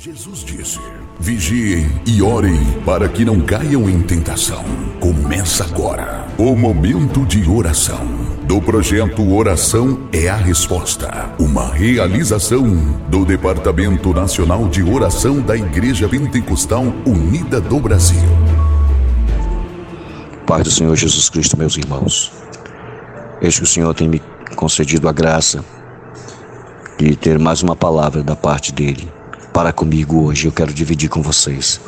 Jesus disse: Vigiem e orem para que não caiam em tentação. Começa agora o momento de oração do projeto Oração é a Resposta, uma realização do Departamento Nacional de Oração da Igreja Pentecostal Unida do Brasil. Pai do Senhor Jesus Cristo, meus irmãos, eis que o Senhor tem me concedido a graça de ter mais uma palavra da parte dele para comigo hoje. Eu quero dividir com vocês,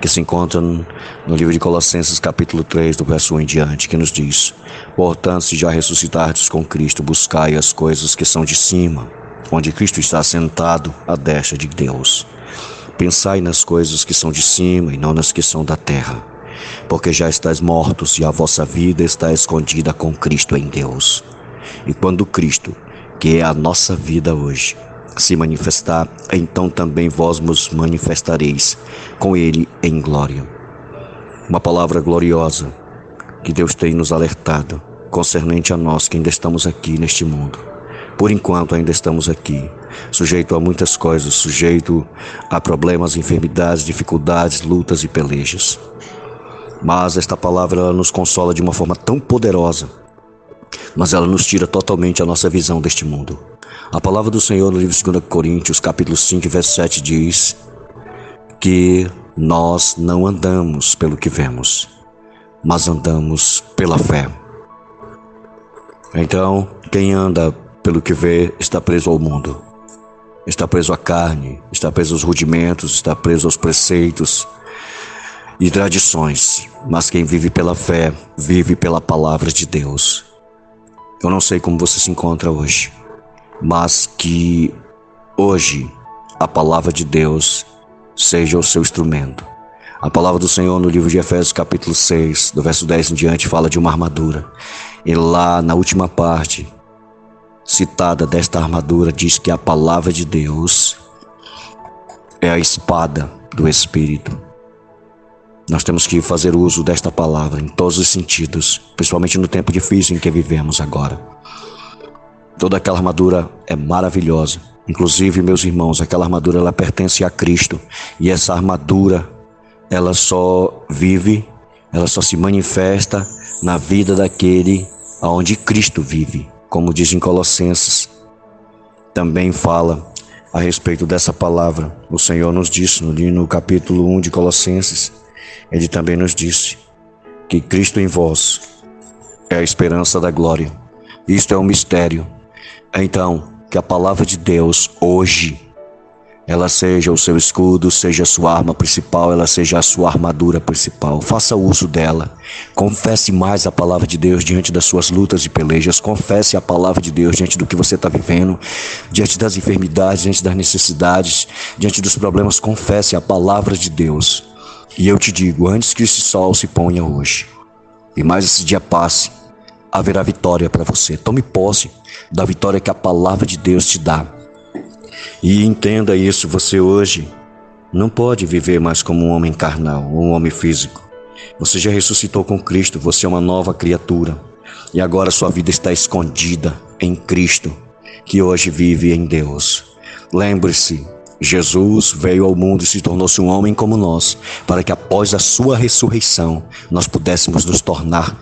que se encontra no livro de Colossenses, capítulo 3, do verso 1 em diante, que nos diz: Portanto, se já ressuscitardes com Cristo, buscai as coisas que são de cima, onde Cristo está sentado à destra de Deus. Pensai nas coisas que são de cima e não nas que são da terra, porque já estáis mortos e a vossa vida está escondida com Cristo em Deus. E quando Cristo, que é a nossa vida hoje, se manifestar, então também vós vos manifestareis com ele em glória. Uma palavra gloriosa que Deus tem nos alertado concernente a nós que ainda estamos aqui neste mundo. Por enquanto ainda estamos aqui, sujeito a muitas coisas, sujeito a problemas, enfermidades, dificuldades, lutas e pelejas. Mas esta palavra nos consola de uma forma tão poderosa, mas ela nos tira totalmente a nossa visão deste mundo. A palavra do Senhor no livro de 2 Coríntios, capítulo 5, verso 7 diz que nós não andamos pelo que vemos, mas andamos pela fé. Então, quem anda pelo que vê está preso ao mundo, está preso à carne, está preso aos rudimentos, está preso aos preceitos e tradições, mas quem vive pela fé, vive pela palavra de Deus. Eu não sei como você se encontra hoje mas que hoje a palavra de Deus seja o seu instrumento. A palavra do Senhor no livro de Efésios, capítulo 6, do verso 10 em diante, fala de uma armadura. E lá na última parte, citada desta armadura, diz que a palavra de Deus é a espada do Espírito. Nós temos que fazer uso desta palavra em todos os sentidos, principalmente no tempo difícil em que vivemos agora. Toda aquela armadura é maravilhosa. Inclusive, meus irmãos, aquela armadura ela pertence a Cristo. E essa armadura, ela só vive, ela só se manifesta na vida daquele aonde Cristo vive. Como diz em Colossenses, também fala a respeito dessa palavra. O Senhor nos disse no, capítulo 1 de Colossenses, ele também nos disse que Cristo em vós é a esperança da glória. Isto é um mistério então, que a palavra de Deus hoje ela seja o seu escudo, seja a sua arma principal, ela seja a sua armadura principal. Faça uso dela. Confesse mais a palavra de Deus diante das suas lutas e pelejas. Confesse a palavra de Deus diante do que você está vivendo, diante das enfermidades, diante das necessidades, diante dos problemas. Confesse a palavra de Deus. E eu te digo, antes que esse sol se ponha hoje, e mais esse dia passe, haverá vitória para você. Tome posse da vitória que a palavra de Deus te dá. E entenda isso, você hoje não pode viver mais como um homem carnal, um homem físico. Você já ressuscitou com Cristo, você é uma nova criatura. E agora sua vida está escondida em Cristo, que hoje vive em Deus. Lembre-se, Jesus veio ao mundo e se tornou-se um homem como nós, para que após a sua ressurreição nós pudéssemos nos tornar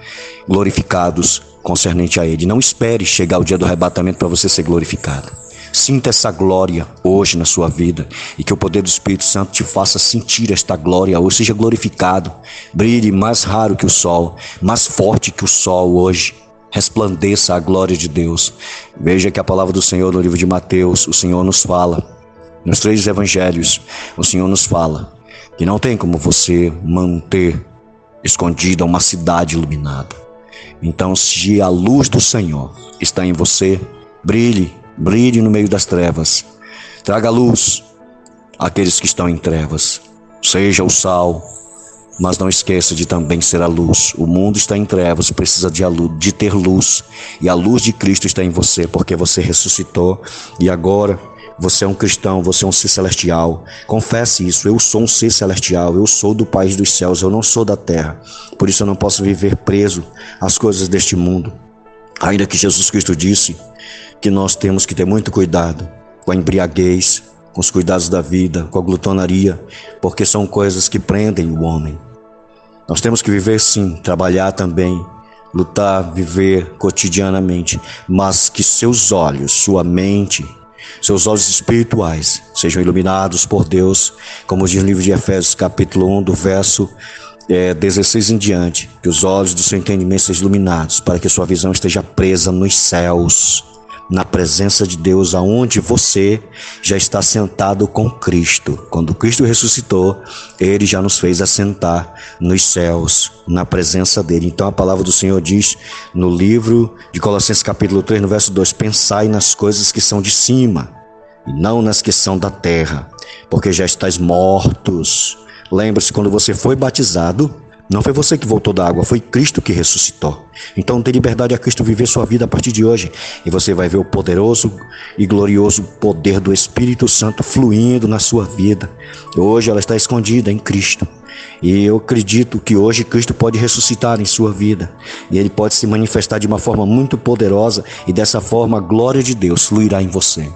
glorificados concernente a Ele. Não espere chegar o dia do arrebatamento para você ser glorificado. Sinta essa glória hoje na sua vida e que o poder do Espírito Santo te faça sentir esta glória hoje. Seja glorificado, brilhe mais raro que o sol, mais forte que o sol hoje. Resplandeça a glória de Deus. Veja que a palavra do Senhor no livro de Mateus, o Senhor nos fala nos três evangelhos, o Senhor nos fala que não tem como você manter escondida uma cidade iluminada. Então, se a luz do Senhor está em você, brilhe, brilhe no meio das trevas. Traga luz àqueles que estão em trevas. Seja o sal, mas não esqueça de também ser a luz. O mundo está em trevas, precisa de, de ter luz, e a luz de Cristo está em você, porque você ressuscitou e agora você é um cristão, você é um ser celestial. Confesse isso. Eu sou um ser celestial. Eu sou do país dos céus. Eu não sou da terra. Por isso eu não posso viver preso às coisas deste mundo. Ainda que Jesus Cristo disse que nós temos que ter muito cuidado com a embriaguez, com os cuidados da vida, com a glutonaria, porque são coisas que prendem o homem. Nós temos que viver sim, trabalhar também, lutar, viver cotidianamente, mas que seus olhos, sua mente, seus olhos espirituais sejam iluminados por Deus, como diz o livro de Efésios, capítulo 1, do verso é, 16 em diante, que os olhos do seu entendimento sejam iluminados, para que sua visão esteja presa nos céus, na presença de Deus, aonde você já está sentado com Cristo. Quando Cristo ressuscitou, ele já nos fez assentar nos céus, na presença dele. Então a palavra do Senhor diz no livro de Colossenses capítulo 3, no verso 2: "Pensai nas coisas que são de cima, e não nas que são da terra, porque já estáis mortos." Lembre-se quando você foi batizado, não foi você que voltou da água, foi Cristo que ressuscitou. Então dê liberdade a Cristo viver sua vida a partir de hoje. E você vai ver o poderoso e glorioso poder do Espírito Santo fluindo na sua vida. Hoje ela está escondida em Cristo. E eu acredito que hoje Cristo pode ressuscitar em sua vida. E ele pode se manifestar de uma forma muito poderosa. E dessa forma a glória de Deus fluirá em você.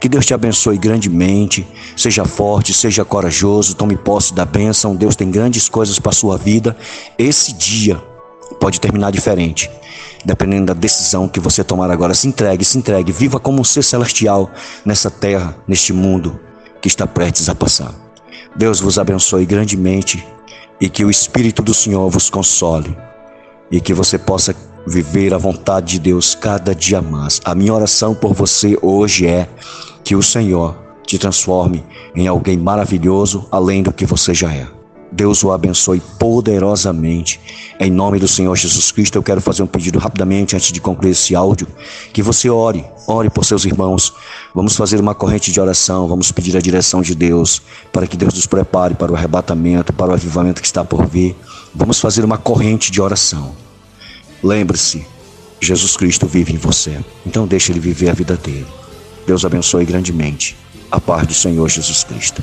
Que Deus te abençoe grandemente. Seja forte, seja corajoso, tome posse da bênção. Deus tem grandes coisas para sua vida. Esse dia pode terminar diferente, dependendo da decisão que você tomar agora. Se entregue, se entregue. Viva como um ser celestial nessa terra, neste mundo que está prestes a passar. Deus vos abençoe grandemente e que o Espírito do Senhor vos console e que você possa viver a vontade de Deus cada dia mais. A minha oração por você hoje é que o Senhor te transforme em alguém maravilhoso além do que você já é. Deus o abençoe poderosamente. Em nome do Senhor Jesus Cristo, eu quero fazer um pedido rapidamente antes de concluir esse áudio, que você ore, ore por seus irmãos. Vamos fazer uma corrente de oração, vamos pedir a direção de Deus para que Deus nos prepare para o arrebatamento, para o avivamento que está por vir. Vamos fazer uma corrente de oração. Lembre-se, Jesus Cristo vive em você. Então deixe ele viver a vida dele. Deus abençoe grandemente. A paz do Senhor Jesus Cristo.